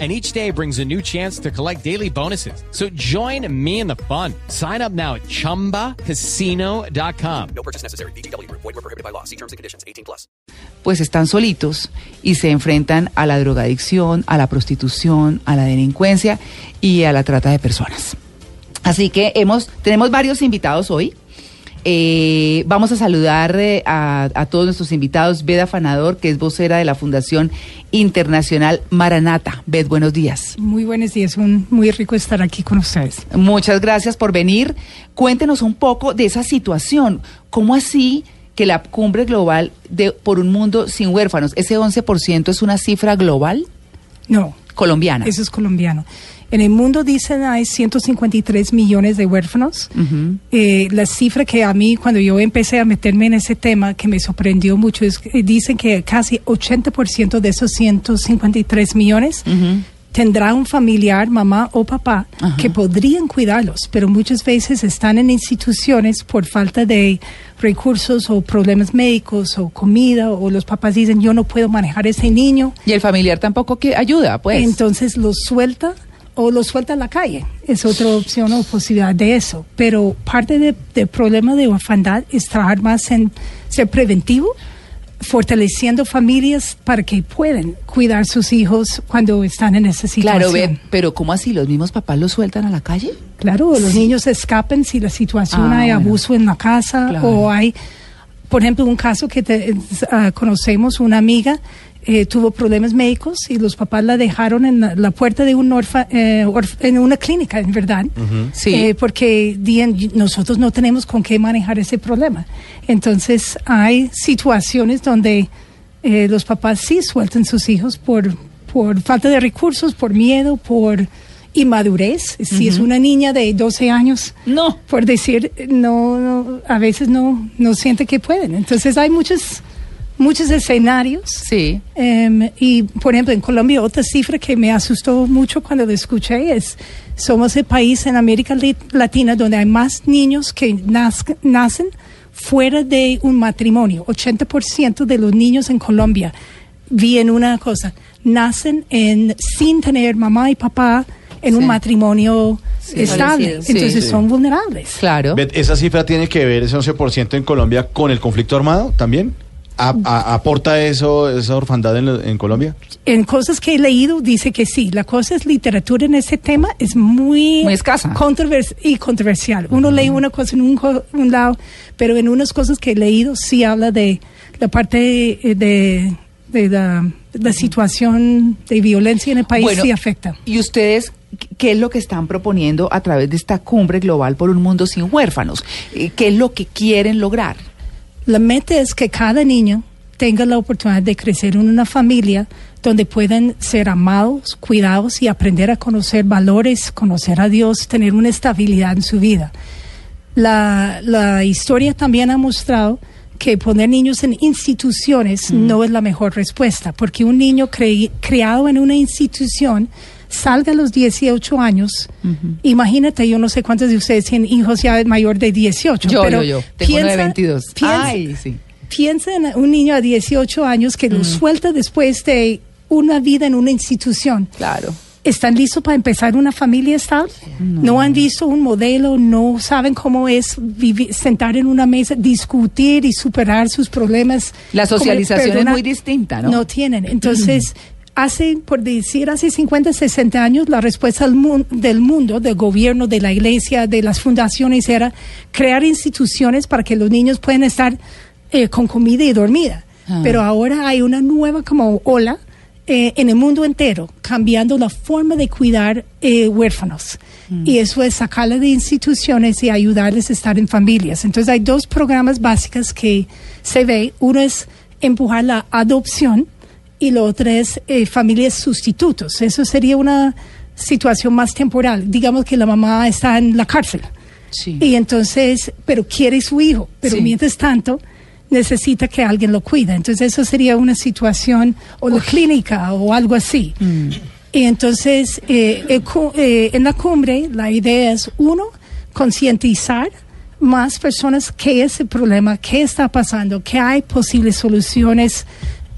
and each day brings a new chance to collect daily bonuses. So join me in the fun. Sign up now at ChumbaCasino.com. No purchase necessary. BGW. Void were prohibited by law. See terms and conditions. 18 plus. Pues están solitos y se enfrentan a la drogadicción, a la prostitución, a la delincuencia y a la trata de personas. Así que hemos, tenemos varios invitados hoy. Eh, vamos a saludar eh, a, a, todos nuestros invitados. Beda Fanador, que es vocera de la Fundación Internacional Maranata. Bed, buenos días. Muy buenos días, un, muy rico estar aquí con ustedes. Muchas gracias por venir. Cuéntenos un poco de esa situación. ¿Cómo así que la cumbre global de por un mundo sin huérfanos, ese 11% es una cifra global? No. Colombiana. Eso es colombiano. En el mundo dicen hay 153 millones de huérfanos. Uh -huh. eh, la cifra que a mí, cuando yo empecé a meterme en ese tema, que me sorprendió mucho, es que dicen que casi 80% de esos 153 millones uh -huh. tendrá un familiar, mamá o papá, que podrían cuidarlos, pero muchas veces están en instituciones por falta de recursos o problemas médicos o comida o los papás dicen yo no puedo manejar a ese niño. Y el familiar tampoco que ayuda, pues. Entonces los suelta o lo suelta a la calle. Es otra opción o posibilidad de eso. Pero parte del de problema de orfandad es trabajar más en ser preventivo, fortaleciendo familias para que puedan cuidar sus hijos cuando están en esa situación. Claro, ve, pero ¿cómo así? ¿Los mismos papás los sueltan a la calle? Claro, los niños escapen si la situación ah, hay bueno. abuso en la casa claro. o hay, por ejemplo, un caso que te, uh, conocemos, una amiga eh, tuvo problemas médicos y los papás la dejaron en la, la puerta de un orfa, eh, orf, en una clínica, en verdad, uh -huh. sí. eh, porque nosotros no tenemos con qué manejar ese problema. Entonces hay situaciones donde eh, los papás sí sueltan sus hijos por, por falta de recursos, por miedo, por inmadurez. Si uh -huh. es una niña de 12 años, no, por decir, no, no a veces no, no siente que pueden. Entonces hay muchas muchos escenarios. Sí. Um, y, por ejemplo, en Colombia, otra cifra que me asustó mucho cuando lo escuché es, somos el país en América Latina donde hay más niños que nacen fuera de un matrimonio. 80% de los niños en Colombia, vi en una cosa, nacen en, sin tener mamá y papá en sí. un matrimonio sí, estable. Sí, Entonces son vulnerables. Claro. ¿Esa cifra tiene que ver, ese 11% en Colombia, con el conflicto armado también? ¿A, a, ¿Aporta eso, esa orfandad en, en, Colombia? En cosas que he leído dice que sí. La cosa es literatura en ese tema es muy, muy escasa controvers y controversial. Uno uh -huh. lee una cosa en un, un, lado, pero en unas cosas que he leído sí habla de la parte de, de, de la, la, situación de violencia en el país bueno, sí afecta. ¿Y ustedes qué es lo que están proponiendo a través de esta cumbre global por un mundo sin huérfanos? ¿Qué es lo que quieren lograr? La meta es que cada niño tenga la oportunidad de crecer en una familia donde puedan ser amados, cuidados y aprender a conocer valores, conocer a Dios, tener una estabilidad en su vida. La, la historia también ha mostrado que poner niños en instituciones mm. no es la mejor respuesta, porque un niño cre criado en una institución salga a los 18 años, uh -huh. imagínate, yo no sé cuántos de ustedes tienen hijos ya mayor de 18, yo, pero yo, yo. Tengo piensa, de 22. Piensa, Ay, sí. piensa en un niño a 18 años que mm. lo suelta después de una vida en una institución. Claro. ¿Están listos para empezar una familia estable? No. no. han visto un modelo, no saben cómo es vivir, sentar en una mesa, discutir y superar sus problemas. La socialización es muy distinta, ¿no? No tienen. Entonces, hace, por decir, hace 50, 60 años, la respuesta del mundo, del gobierno, de la iglesia, de las fundaciones, era crear instituciones para que los niños puedan estar eh, con comida y dormida. Ah. Pero ahora hay una nueva como ola eh, en el mundo entero, cambiando la forma de cuidar eh, huérfanos. Mm. Y eso es sacarles de instituciones y ayudarles a estar en familias. Entonces hay dos programas básicos que se ve. Uno es empujar la adopción y lo otro es eh, familias sustitutos. Eso sería una situación más temporal. Digamos que la mamá está en la cárcel. Sí. Y entonces, pero quiere su hijo. Pero Sí. mientras tanto, necesita que alguien lo cuide. Entonces eso sería una situación o la clínica o algo así. Y entonces eh, eh, en la cumbre la idea es uno, concientizar más personas qué es el problema, qué está pasando, qué hay posibles soluciones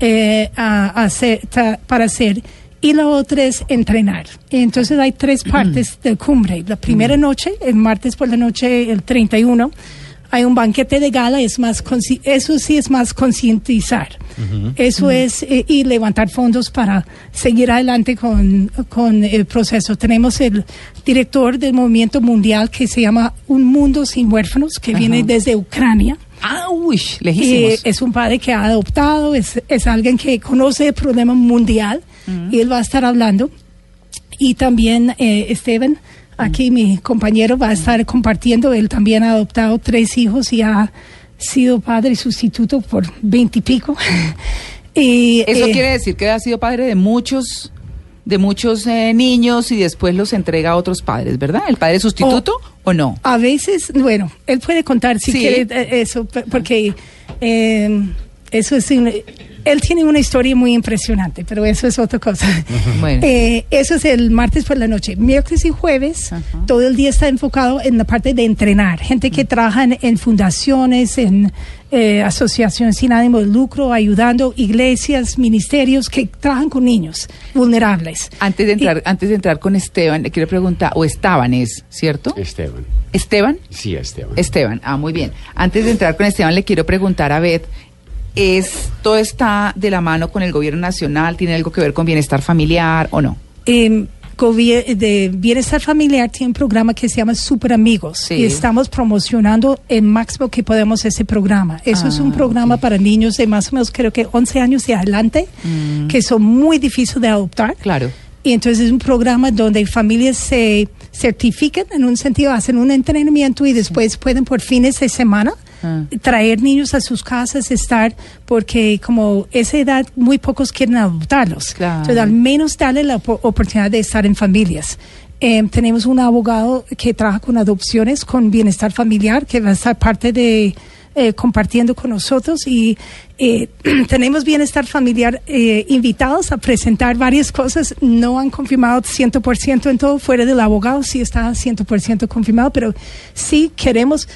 eh, a- a hacer, para hacer. Y la otra es entrenar. Entonces hay tres partes de cumbre. La primera noche, el martes por la noche, el 31, hay un banquete de gala, es más eso sí es más concientizar. Eso es eh, y levantar fondos para seguir adelante con, con el proceso. Tenemos el director del movimiento mundial que se llama Un Mundo Sin Huérfanos, que viene desde Ucrania. Ah, uy, Eh, lejísimos. es un padre que ha adoptado, es, es alguien que conoce el problema mundial y él va a estar hablando. Y también eh, Esteban, aquí mi compañero, va a estar compartiendo. Él también ha adoptado tres hijos y ha sido padre sustituto por veintipico. y, Eso eh, quiere decir que ha sido padre de muchos de muchos eh, niños y después los entrega a otros padres, ¿verdad? ¿El padre sustituto o no? A veces, bueno, él puede contar si Sí. quiere eh, eso, porque eh, eso es él tiene una historia muy impresionante, pero eso es otra cosa. Bueno. Eh, eso es el martes por la noche. Miércoles y jueves, Ajá. todo el día está enfocado en la parte de entrenar. Gente que trabaja en, en fundaciones, en eh, asociaciones sin ánimo de lucro, ayudando iglesias, ministerios que trabajan con niños vulnerables. Antes de entrar, antes de entrar con Esteban, le quiero preguntar, o Esteban es, ¿cierto? Esteban. Esteban. Sí, Esteban. Esteban, ah, muy bien. Antes de entrar con Esteban, le quiero preguntar a Beth, ¿es, ¿todo está de la mano con el gobierno nacional? ¿Tiene algo que ver con bienestar familiar o no? eh, de bienestar familiar tiene un programa que se llama Super Amigos Sí. y estamos promocionando el máximo que podemos ese programa. Eso es un Ah, programa para niños de más o menos creo que 11 años y adelante que son muy difíciles de adoptar. Mm. Claro. Y entonces es un programa donde familias se certifican, en un sentido, hacen un entrenamiento y después pueden por fines de semana Ah. traer niños a sus casas, estar, porque como esa edad muy pocos quieren adoptarlos. Claro. Entonces al menos darle la op- oportunidad de estar en familias. Eh, tenemos un abogado que trabaja con adopciones, con bienestar familiar, que va a estar parte de eh, compartiendo con nosotros y eh, tenemos bienestar familiar eh, invitados a presentar varias cosas. No han confirmado 100% en todo, fuera del abogado sí está 100% confirmado, pero sí queremos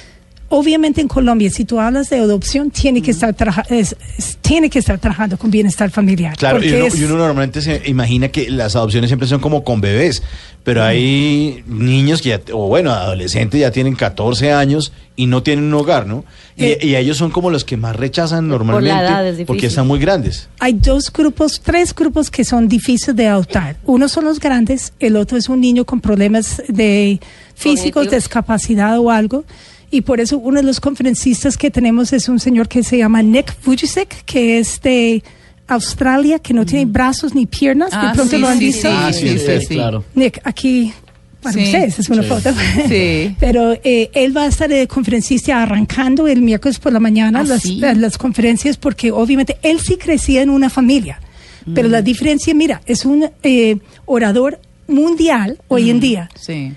Obviamente en Colombia, si tú hablas de adopción, tiene que estar traja- es- es- tiene que estar trabajando con bienestar familiar. Claro, y uno, es- y uno normalmente se imagina que las adopciones siempre son como con bebés, pero hay niños que ya, o bueno, adolescentes ya tienen 14 años y no tienen un hogar, ¿no? Y, Eh, y ellos son como los que más rechazan normalmente edad es difícil. porque están muy grandes. Hay dos grupos, tres grupos que son difíciles de adoptar. Uno son los grandes, el otro es un niño con problemas de físicos, Cognitivos. discapacidad o algo. Y por eso uno de los conferencistas que tenemos es un señor que se llama Nick Vujicic, que es de Australia, que no tiene brazos ni piernas. Ah, de pronto sí, lo han sí, visto. sí, Ah, sí, sí, claro. Nick, aquí para Sí. ustedes es una Sí. foto. Sí. Pero eh, él va a estar de conferencista arrancando el miércoles por la mañana ¿Ah, las, sí? las- las conferencias porque obviamente él sí crecía en una familia. Pero Mm. la diferencia, mira, es un eh, orador mundial hoy en día Sí.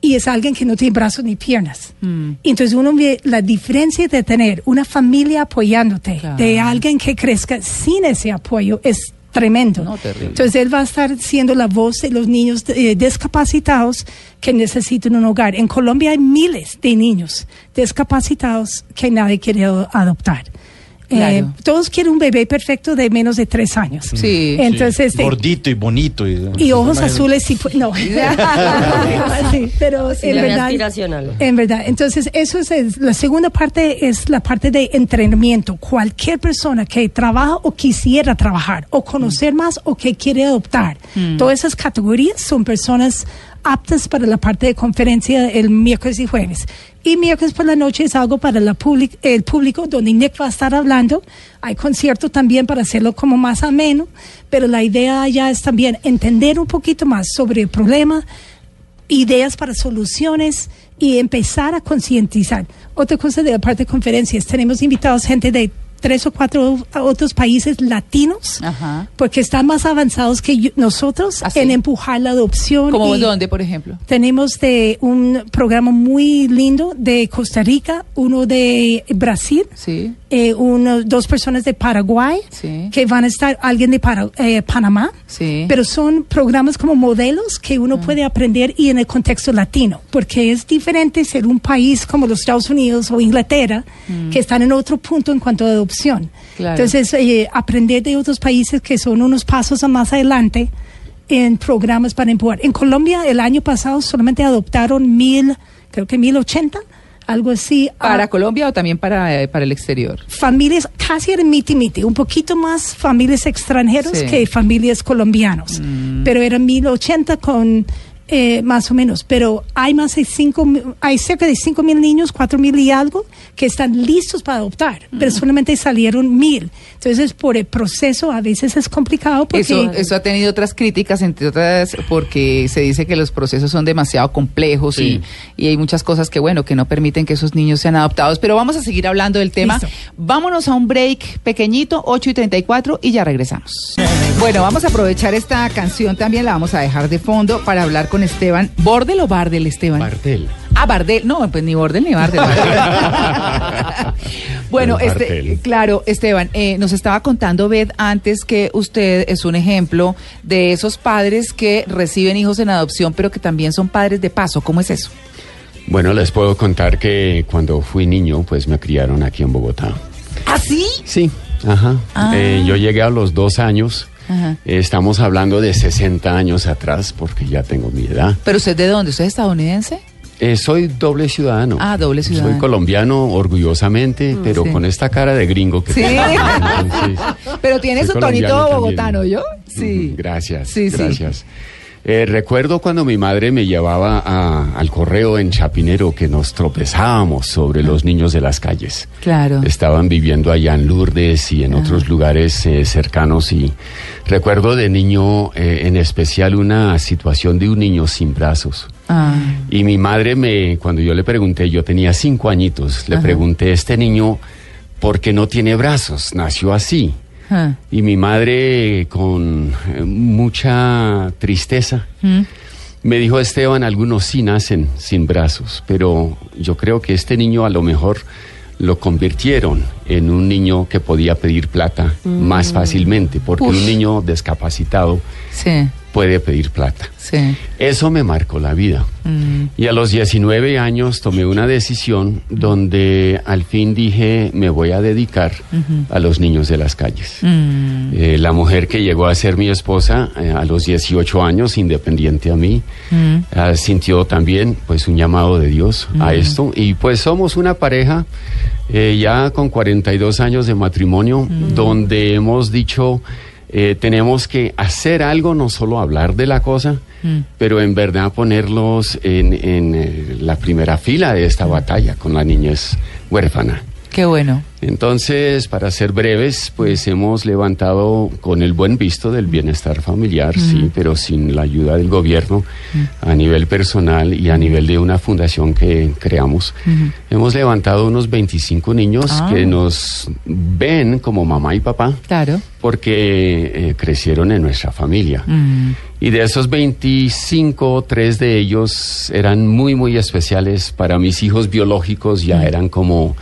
Y es alguien que no tiene brazos ni piernas. Mm. Entonces uno ve la diferencia de tener una familia apoyándote, Claro. de alguien que crezca sin ese apoyo, es tremendo. No. Entonces él va a estar siendo la voz de los niños eh, discapacitados que necesitan un hogar. En Colombia hay miles de niños discapacitados que nadie quiere a- Eh, todos quieren un bebé perfecto de menos de tres años. Sí. Entonces, este, Gordito y bonito. Y, y ojos azules y no. Sí, pero en muy verdad en verdad. Entonces eso es, es- la segunda parte es la parte de entrenamiento. Cualquier persona que trabaja o quisiera trabajar o conocer más o que quiere adoptar todas esas categorías son personas aptas para la parte de conferencia el miércoles y jueves y miércoles por la noche es algo para la public- el público donde Nick va a estar hablando. Hay conciertos también para hacerlo como más ameno, pero la idea ya es también entender un poquito más sobre el problema, ideas para soluciones y empezar a concientizar. Otra cosa de la parte de conferencias, tenemos invitados gente de tres o cuatro otros países latinos, Ajá. porque están más avanzados que yo- nosotros ¿Ah, sí? en empujar la adopción. ¿Como dónde, por ejemplo? tenemos de un programa muy lindo de Costa Rica, uno de Brasil, Sí. Eh, unos, dos personas de Paraguay, Sí. que van a estar alguien de Para- eh, Panamá. Sí. Pero son programas como modelos que uno puede aprender y en el contexto latino, porque es diferente ser un país como los Estados Unidos o Inglaterra, que están en otro punto en cuanto a adopción. Claro. Entonces, eh, aprender de otros países que son unos pasos más adelante en programas para empujar. En Colombia, el año pasado solamente adoptaron mil, creo que mil ochenta, algo así. a- ¿Para Colombia o también para, eh, para el exterior? familias casi eran miti miti, un poquito más familias extranjeros Sí. que familias colombianos, pero eran 1080 con eh, más o menos, pero hay más de cinco, hay cerca de 5 mil niños, 4 mil y algo que están listos para adoptar, pero solamente salieron mil. Entonces, por el proceso a veces es complicado porque Eso, eso ha tenido otras críticas, entre otras, porque se dice que los procesos son demasiado complejos Sí. y, y hay muchas cosas que, bueno, que no permiten que esos niños sean adoptados. Pero vamos a seguir hablando del tema. Listo. Vámonos a un break pequeñito, 8 y 34, y ya regresamos. Bueno, vamos a aprovechar esta canción también, la vamos a dejar de fondo para hablar con Esteban. ¿Bordel o Bardel, Esteban? Martel. Ah, Bardel. No, pues ni Bordel ni Bardel. bueno, este, claro, Esteban, eh, nos estaba contando Beth antes que usted es un ejemplo de esos padres que reciben hijos en adopción, pero que también son padres de paso. ¿Cómo es eso? Bueno, les puedo contar que cuando fui niño, pues me criaron aquí en Bogotá. ¿Ah, sí? Sí, ajá. Ah. Eh, yo llegué a los dos años. Ajá. Estamos hablando de 60 años atrás, porque ya tengo mi edad. ¿Pero usted de dónde? ¿Usted es estadounidense? Eh, soy doble ciudadano. Ah, doble ciudadano. Soy colombiano, orgullosamente, pero sí. con esta cara de gringo que Sí. Entonces, Pero tiene su tonito también. bogotano, ¿yo? Sí. Gracias, Sí, sí. Eh, recuerdo cuando mi madre me llevaba a- al correo en Chapinero que nos tropezábamos sobre los niños de las calles. Claro. Estaban viviendo allá en Lourdes y en otros lugares eh, cercanos y recuerdo de niño eh, en especial una situación de un niño sin brazos. Ah, Y mi madre me, cuando yo le pregunté, yo tenía cinco añitos, le Ajá. pregunté, este niño, ¿por qué no tiene brazos? Nació así. Ah, Y mi madre, con eh, mucha tristeza, mm, me dijo, Esteban, algunos sí nacen sin brazos, pero yo creo que este niño a lo mejor lo convirtieron en un niño que podía pedir plata más fácilmente, porque Uf. un niño discapacitado sí, puede pedir plata. sí. Eso me marcó la vida. mm, Y a los 19 años tomé una decisión donde al fin dije, me voy a dedicar a los niños de las calles. mm, Eh, la mujer que llegó a ser mi esposa eh, a los 18 años, independiente a mí, mm. ah, sintió también pues un llamado de Dios a esto. Y pues somos una pareja eh, ya con 42 años de matrimonio, donde hemos dicho... eh, tenemos que hacer algo, no solo hablar de la cosa, pero en verdad ponerlos en, en, eh, la primera fila de esta batalla con la niñez huérfana. Qué bueno. Entonces, para ser breves, pues hemos levantado con el buen visto del bienestar familiar, sí, pero sin la ayuda del gobierno a nivel personal y a nivel de una fundación que creamos. Hemos levantado unos 25 niños Ah. que nos ven como mamá y papá Claro. porque eh, crecieron en nuestra familia. Y de esos 25, tres de ellos eran muy, muy especiales para mis hijos biológicos, ya eran como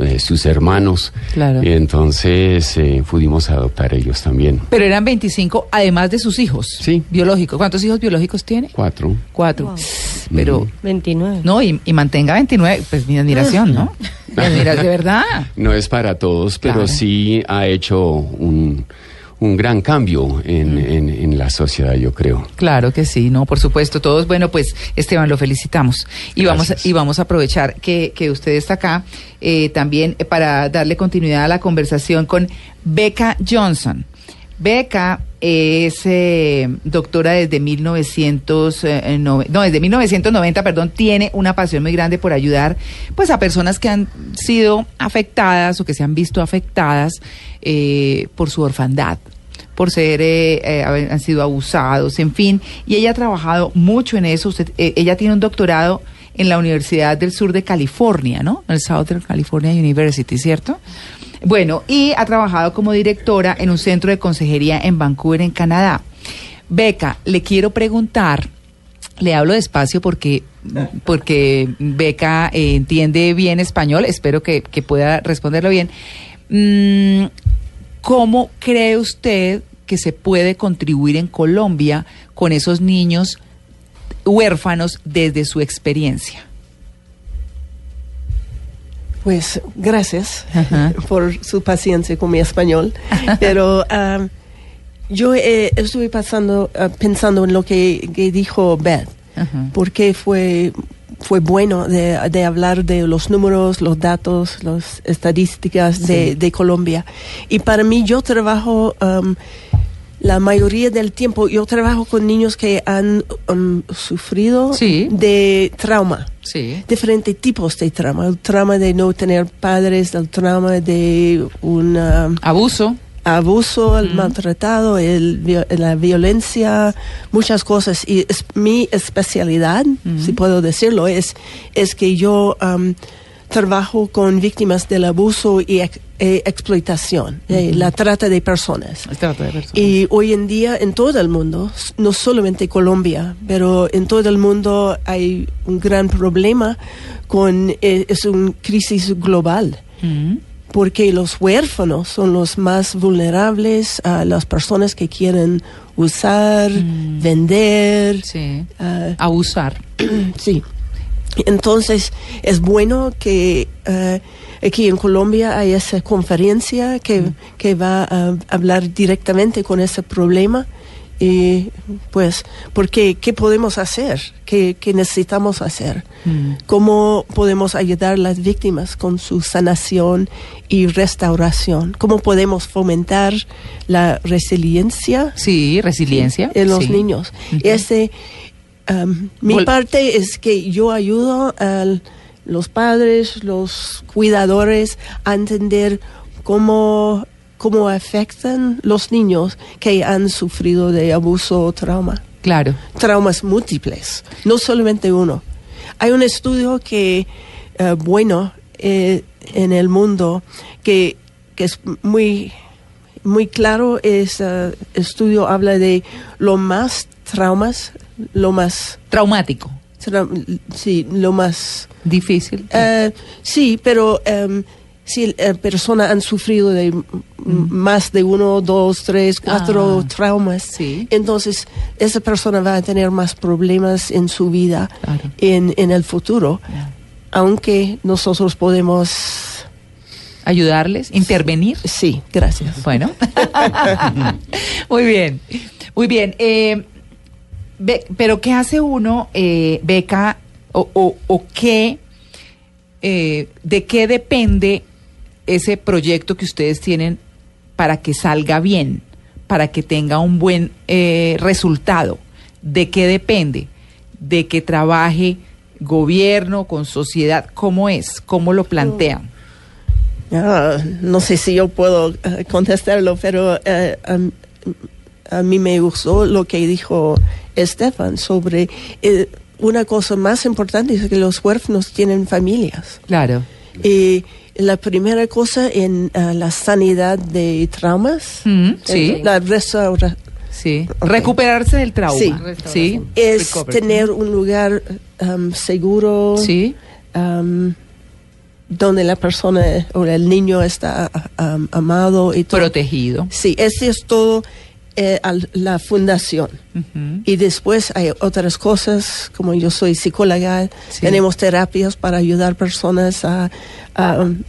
eh, sus hermanos. Claro. Y entonces eh, pudimos adoptar ellos también. Pero eran 25, además de sus hijos. Sí. Biológicos. ¿Cuántos hijos biológicos tiene? Cuatro. Cuatro. Pero, 29. no, y, y mantenga 29. Pues mi admiración, ¿no? Mi admiración, de verdad. No es para todos, pero Claro. sí ha hecho un, un gran cambio en, en- en la sociedad, yo creo. Claro que sí, no, por supuesto. Todos, bueno, pues Esteban, lo felicitamos. Y vamos, y vamos a aprovechar que, que usted está acá eh, también eh, para darle continuidad a la conversación con Becca Johnson. Becca es eh, doctora desde 1900, eh, no, no, desde 1990, perdón, tiene una pasión muy grande por ayudar pues a personas que han sido afectadas o que se han visto afectadas eh, por su orfandad por ser, eh, eh, han sido abusados, en fin. Y ella ha trabajado mucho en eso. Usted, eh, ella tiene un doctorado en la Universidad del Sur de California, ¿no? El Southern California University, ¿cierto? Bueno, y ha trabajado como directora en un centro de consejería en Vancouver, en Canadá. Beca, le quiero preguntar, le hablo despacio porque, porque Beca eh, entiende bien español, espero que, que pueda responderlo bien. Mm, ¿Cómo cree usted que se puede contribuir en Colombia con esos niños huérfanos desde su experiencia? Pues gracias Ajá. por su paciencia con mi español. Pero ah, yo eh, estuve pasando, ah, pensando en lo que, que dijo Beth, Ajá. porque fue, fue bueno de, de hablar de los números, los datos, las estadísticas de, de Colombia. Y para mí yo trabajo... um, la mayoría del tiempo yo trabajo con niños que han um, sufrido Sí. de trauma Sí. diferentes tipos de trauma. El trauma de no tener padres, el trauma de un Abuso. Abuso, el maltratado, el, la violencia, muchas cosas. Y es, mi especialidad, si puedo decirlo, es, es que yo um, trabajo con víctimas del abuso y ex- eh, explotación, eh, la trata de personas. Trata de personas. Y hoy en día en todo el mundo, no solamente Colombia, pero en todo el mundo hay un gran problema con, eh, es una crisis global. Porque los huérfanos son los más vulnerables a las personas que quieren usar, vender, Sí. ah, Abusar. Sí. Entonces, es bueno que eh, aquí en Colombia hay esa conferencia que, que va a hablar directamente con ese problema. Y pues, porque, ¿qué podemos hacer? ¿Qué, qué necesitamos hacer? Mm. ¿Cómo podemos ayudar a las víctimas con su sanación y restauración? ¿Cómo podemos fomentar la resiliencia? Sí, resiliencia. en los sí. niños. Ujú. Ese, um, mi parte es que yo ayudo a los padres, los cuidadores a entender cómo, cómo afectan los niños que han sufrido de abuso o trauma. Claro. Traumas múltiples, no solamente uno. Hay un estudio que, eh, bueno, eh, en el mundo que, que es muy muy claro, ese estudio habla de lo más traumas, lo más, Traumático. tra- sí, lo más, Difícil. eh, sí, pero em, si la persona han sufrido de m- más de uno, dos, tres, cuatro Ah, traumas, sí. entonces esa persona va a tener más problemas en su vida Claro. en, en el futuro, aunque nosotros podemos, Ayudarles, intervenir. sí, gracias. Bueno. Muy bien. Muy bien. Eh, Be- pero ¿qué hace uno, eh, Beca, o, o- o qué, eh, de qué depende ese proyecto que ustedes tienen para que salga bien, para que tenga un buen eh, resultado? ¿De qué depende? ¿De que trabaje gobierno con sociedad? ¿Cómo es? ¿Cómo lo plantean? Ah, no sé si yo puedo eh, contestarlo, pero eh, am- a, mí me gustó lo que dijo Estefan sobre eh, una cosa más importante es que los huérfanos tienen familias. Claro. Y la primera cosa en ah, la sanidad de traumas, Mm, sí. la restaura- Sí. Ok. Recuperarse del trauma. Sí. Sí. es Recovery. tener un lugar am, seguro. Sí. am, donde la persona o el niño está am, amado y todo. Protegido. Sí, ese es todo eh, al- la fundación. Ujú. Y después hay otras cosas, como yo soy psicóloga, Sí. tenemos terapias para ayudar personas a, a, um,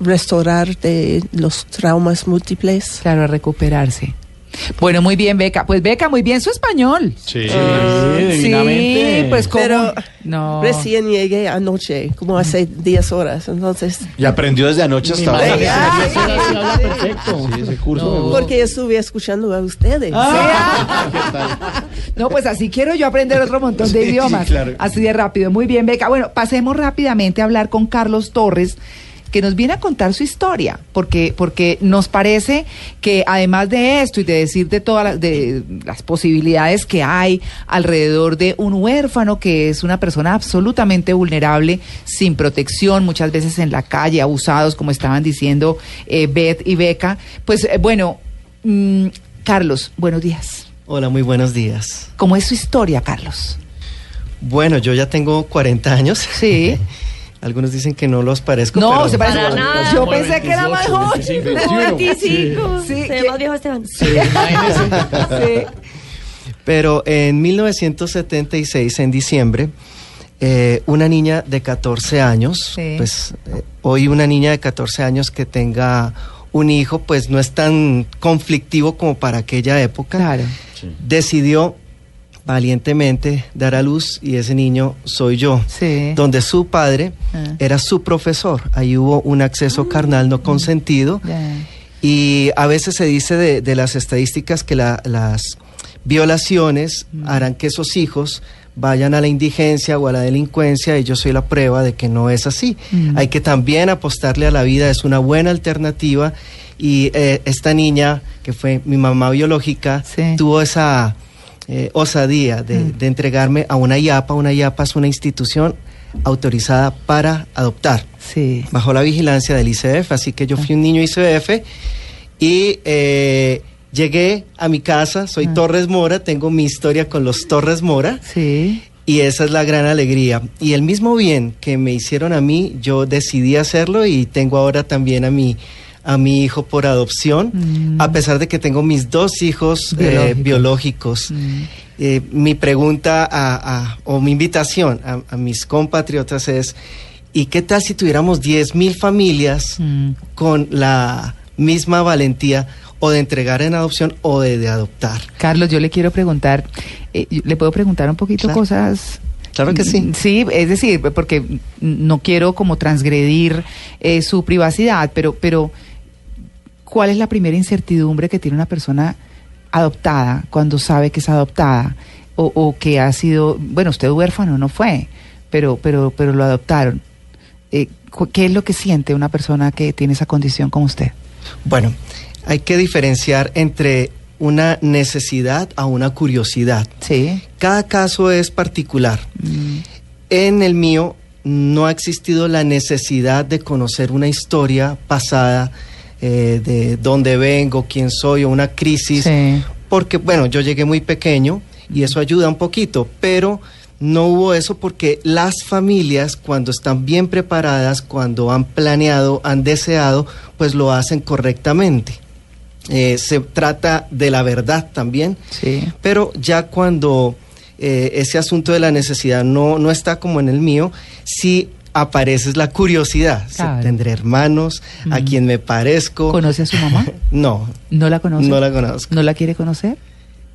restaurar de los traumas múltiples. Claro, a recuperarse. Bueno, muy bien, Beca. Pues Beca, muy bien su español. Sí, Sí, pues como... Pero no. recién llegué anoche, como hace 10 horas, entonces... Y aprendió desde anoche hasta ahora. Sí, perfecto. Sí, ese curso No. Porque estuve escuchando a ustedes. No, pues así quiero yo aprender otro montón de Sí, sí, idiomas. claro. Así de rápido. Muy bien, Beca. Bueno, pasemos rápidamente a hablar con Carlos Torres, que nos viene a contar su historia, porque, porque nos parece que además de esto y de decir de todas las, de las posibilidades que hay alrededor de un huérfano que es una persona absolutamente vulnerable, sin protección, muchas veces en la calle, abusados, como estaban diciendo eh, Beth y Beca, pues eh, bueno, mm, Carlos, buenos días. Hola, muy buenos días. ¿Cómo es su historia, Carlos? Bueno, yo ya tengo 40 años. Sí. Algunos dicen que no los parezco. No, pero- se parece. Para nada. Yo pensé que era más joven. 25. Sí, Se ve más viejo Esteban. Sí. Pero en 1976, en diciembre, eh, una niña de 14 años, Sí. pues eh, hoy una niña de 14 años que tenga un hijo, pues no es tan conflictivo como para aquella época. Claro. Decidió valientemente dar a luz y ese niño soy yo. Sí. Donde su padre Ah. era su profesor. Ahí hubo un acceso carnal no consentido. Y a veces se dice de, de las estadísticas que la- las violaciones harán que esos hijos vayan a la indigencia o a la delincuencia y yo soy la prueba de que no es así. Mm. Hay que también apostarle a la vida, es una buena alternativa y eh, esta niña, que fue mi mamá biológica, Sí. tuvo esa eh, osadía de, Mm. de entregarme a una IAPA. Una IAPA es una institución autorizada para adoptar Sí. bajo la vigilancia del ICF, así que yo fui un niño ICF y eh, llegué a mi casa, soy Ah. Torres Mora, tengo mi historia con los Torres Mora Sí. y esa es la gran alegría. Y el mismo bien que me hicieron a mí, yo decidí hacerlo y tengo ahora también a mi a mi hijo por adopción, Mm. a pesar de que tengo mis dos hijos eh, Biológicos. Mm. Eh, mi pregunta a, a- o mi invitación a, a mis compatriotas es, ¿y qué tal si tuviéramos 10 mil familias Mm. con la misma valentía o de entregar en adopción o de, de adoptar? Carlos, yo le quiero preguntar, eh, ¿le puedo preguntar un poquito Claro. cosas? Claro que sí. Sí, es decir, porque no quiero como transgredir eh, su privacidad, pero, pero ¿cuál es la primera incertidumbre que tiene una persona adoptada cuando sabe que es adoptada o, o que ha sido, bueno, usted huérfano no fue, pero, pero, pero lo adoptaron? Eh, ¿Qué es lo que siente una persona que tiene esa condición como usted? Bueno, hay que diferenciar entre una necesidad a una curiosidad. Sí. Cada caso es particular. Mm, En el mío no ha existido la necesidad de conocer una historia pasada eh, de dónde vengo, quién soy o una crisis, Sí. porque bueno, yo llegué muy pequeño y eso ayuda un poquito, pero no hubo eso porque las familias cuando están bien preparadas, cuando han planeado, han deseado, pues lo hacen correctamente. Eh, se trata de la verdad también, Sí. pero ya cuando eh, ese asunto de la necesidad no, no está como en el mío, sí aparece la curiosidad. Si Claro. ¿Tendré hermanos? ¿A quién me parezco? ¿Conoce a su mamá? No, ¿No la conoce? no la conozco. ¿No la quiere conocer?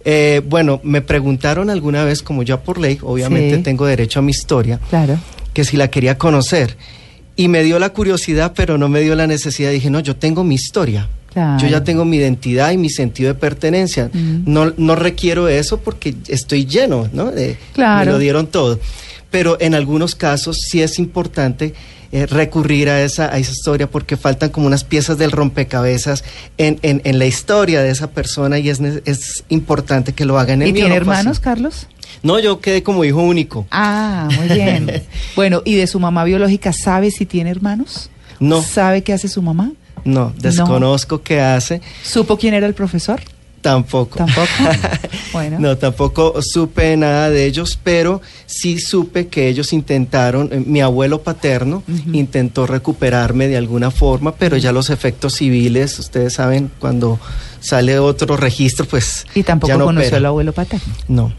Eh, bueno, me preguntaron alguna vez, como yo por ley, obviamente Sí. tengo derecho a mi historia, Claro. que si la quería conocer. Y me dio la curiosidad, pero no me dio la necesidad. Dije, no, yo tengo mi historia. Claro. Yo ya tengo mi identidad y mi sentido de pertenencia. Mm. No, no requiero eso porque estoy lleno, ¿no? De- Claro. Me lo dieron todo. Pero en algunos casos sí es importante eh, recurrir a esa, a esa historia porque faltan como unas piezas del rompecabezas en, en, en la historia de esa persona y es, importante que lo hagan en ¿Y el mío tiene no hermanos, Carlos? No, yo quedé como hijo único. Ah, muy bien. bueno, ¿y de su mamá biológica sabe si tiene hermanos? No. ¿Sabe qué hace su mamá? No, desconozco qué hace. ¿Supo quién era el profesor? Tampoco. Tampoco. Bueno. No, tampoco supe nada de ellos, pero sí supe que ellos intentaron, eh, mi abuelo paterno intentó recuperarme de alguna forma, pero ya los efectos civiles, ustedes saben, cuando sale otro registro, pues... Y tampoco ya no conoció opera. al abuelo paterno. No.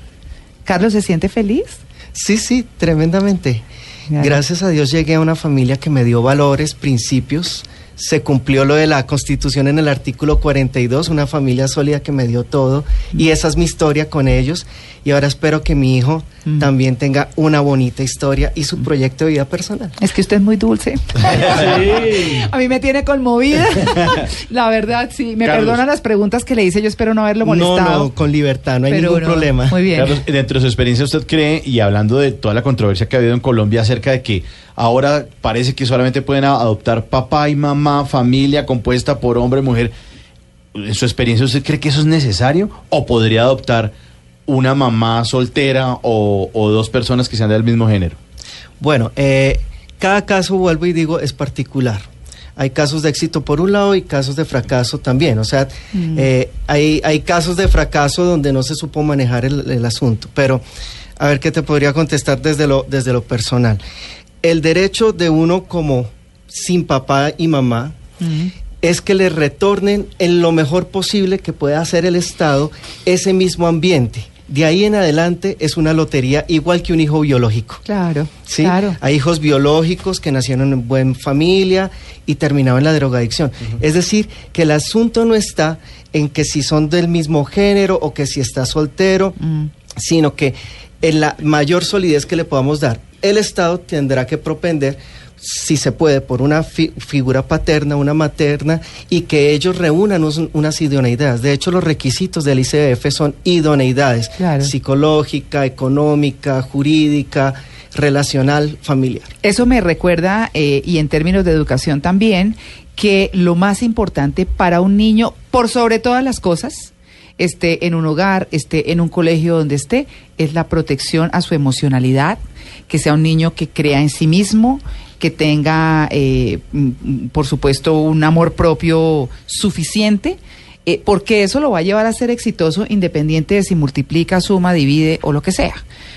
¿Carlos se siente feliz? Sí, sí, tremendamente. Gracias a Dios llegué a una familia que me dio valores, principios. Se cumplió lo de la Constitución en el artículo 42, una familia sólida que me dio todo. Y esa es mi historia con ellos. Y ahora espero que mi hijo Mm. también tenga una bonita historia y su proyecto de vida personal. Es que usted es muy dulce. A mí me tiene conmovida. La verdad, sí. Me Carlos. perdonan las preguntas que le hice. Yo espero no haberlo No, molestado. no, con libertad, no hay Pero ningún no, problema. Muy bien. Carlos, dentro de su experiencia, ¿usted cree, y hablando de toda la controversia que ha habido en Colombia acerca de que ahora parece que solamente pueden adoptar papá y mamá, familia compuesta por hombre y mujer, en su experiencia, ¿usted cree que eso es necesario? ¿O podría adoptar una mamá soltera o, o dos personas que sean del mismo género? Bueno, eh, cada caso, vuelvo y digo, es particular. Hay casos de éxito por un lado y casos de fracaso también. O sea, Mm. eh, hay, hay casos de fracaso donde no se supo manejar el, el asunto. Pero, a ver qué te podría contestar desde lo, desde lo personal. El derecho de uno como sin papá y mamá es que le retornen en lo mejor posible que pueda hacer el Estado ese mismo ambiente. De ahí en adelante es una lotería igual que un hijo biológico. Claro, ¿sí? claro. Hay hijos biológicos que nacieron en buena familia y terminaron en la drogadicción. Es decir, que el asunto no está en que si son del mismo género o que si está soltero, Mm. sino que en la mayor solidez que le podamos dar, el Estado tendrá que propender si se puede, por una fi- figura paterna, una materna, y que ellos reúnan unas idoneidades. De hecho, los requisitos del ICF son idoneidades Claro. psicológica, económica, jurídica, relacional, familiar. Eso me recuerda, eh, y en términos de educación también, que lo más importante para un niño, por sobre todas las cosas, esté en un hogar, esté en un colegio donde esté, es la protección a su emocionalidad, que sea un niño que crea en sí mismo, que tenga, eh, mm, por supuesto, un amor propio suficiente, eh, porque eso lo va a llevar a ser exitoso independiente de si multiplica, suma, divide o lo que sea.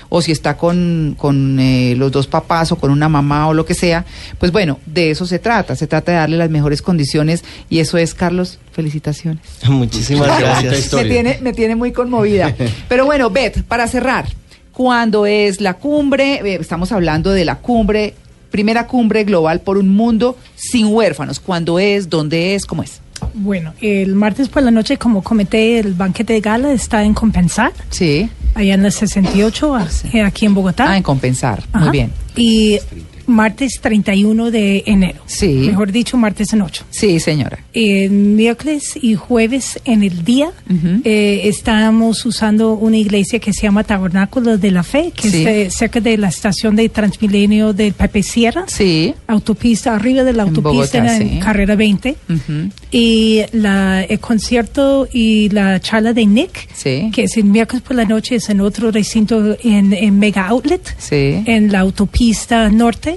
O si está con, con eh, los dos papás o con una mamá o lo que sea. Pues bueno, de eso se trata. Se trata de darle las mejores condiciones y eso es, Carlos, felicitaciones. Muchísimas gracias. Me tiene, me tiene muy conmovida. Pero bueno, Beth, para cerrar, ¿cuándo es la cumbre? Eh, estamos hablando de la cumbre, primera cumbre global por un mundo sin huérfanos. ¿Cuándo es? ¿Dónde es? ¿Cómo es? Bueno, el martes por la noche, como comenté, el banquete de gala está en Compensar, Sí. allá en la 68, a- eh, aquí en Bogotá. Ah, en compensar. Ajá. Muy bien. Y martes 31 de enero. Sí. Mejor dicho, martes en 8. Sí, señora. Eh, miércoles y jueves en el día Ujú. eh, estamos usando una iglesia que se llama Tabernáculo de la Fe, que Sí. es eh, cerca de la estación de Transmilenio del Pepe Sierra, Sí. autopista, arriba de la En autopista Bogotá, en sí. carrera 20. Ujú. Y la, el concierto y la charla de Nick, Sí. que es el miércoles por la noche, es en otro recinto en, en Mega Outlet, Sí. en la autopista norte.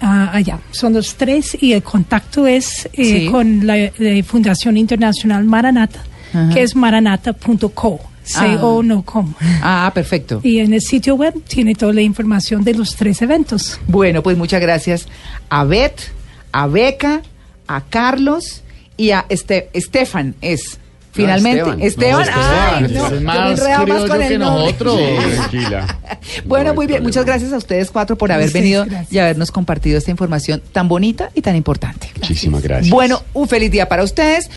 ah, allá. Son los tres y el contacto es eh, Sí. con la, eh, Fundación Internacional Maranata, que es maranata.co, C-O no com. Ah, perfecto. Y en el sitio web tiene toda la información de los tres eventos. Bueno, pues muchas gracias a Beth, a Beca, a Carlos y a este, Estefan es. Finalmente, Esteban. Esteban, No, ay, no, es yo me más más con el que nosotros. Tranquila. Bueno, No muy bien, problema. muchas gracias a ustedes cuatro por haber venido gracias. y habernos compartido esta información tan bonita y tan importante. Muchísimas gracias. Bueno, un feliz día para ustedes.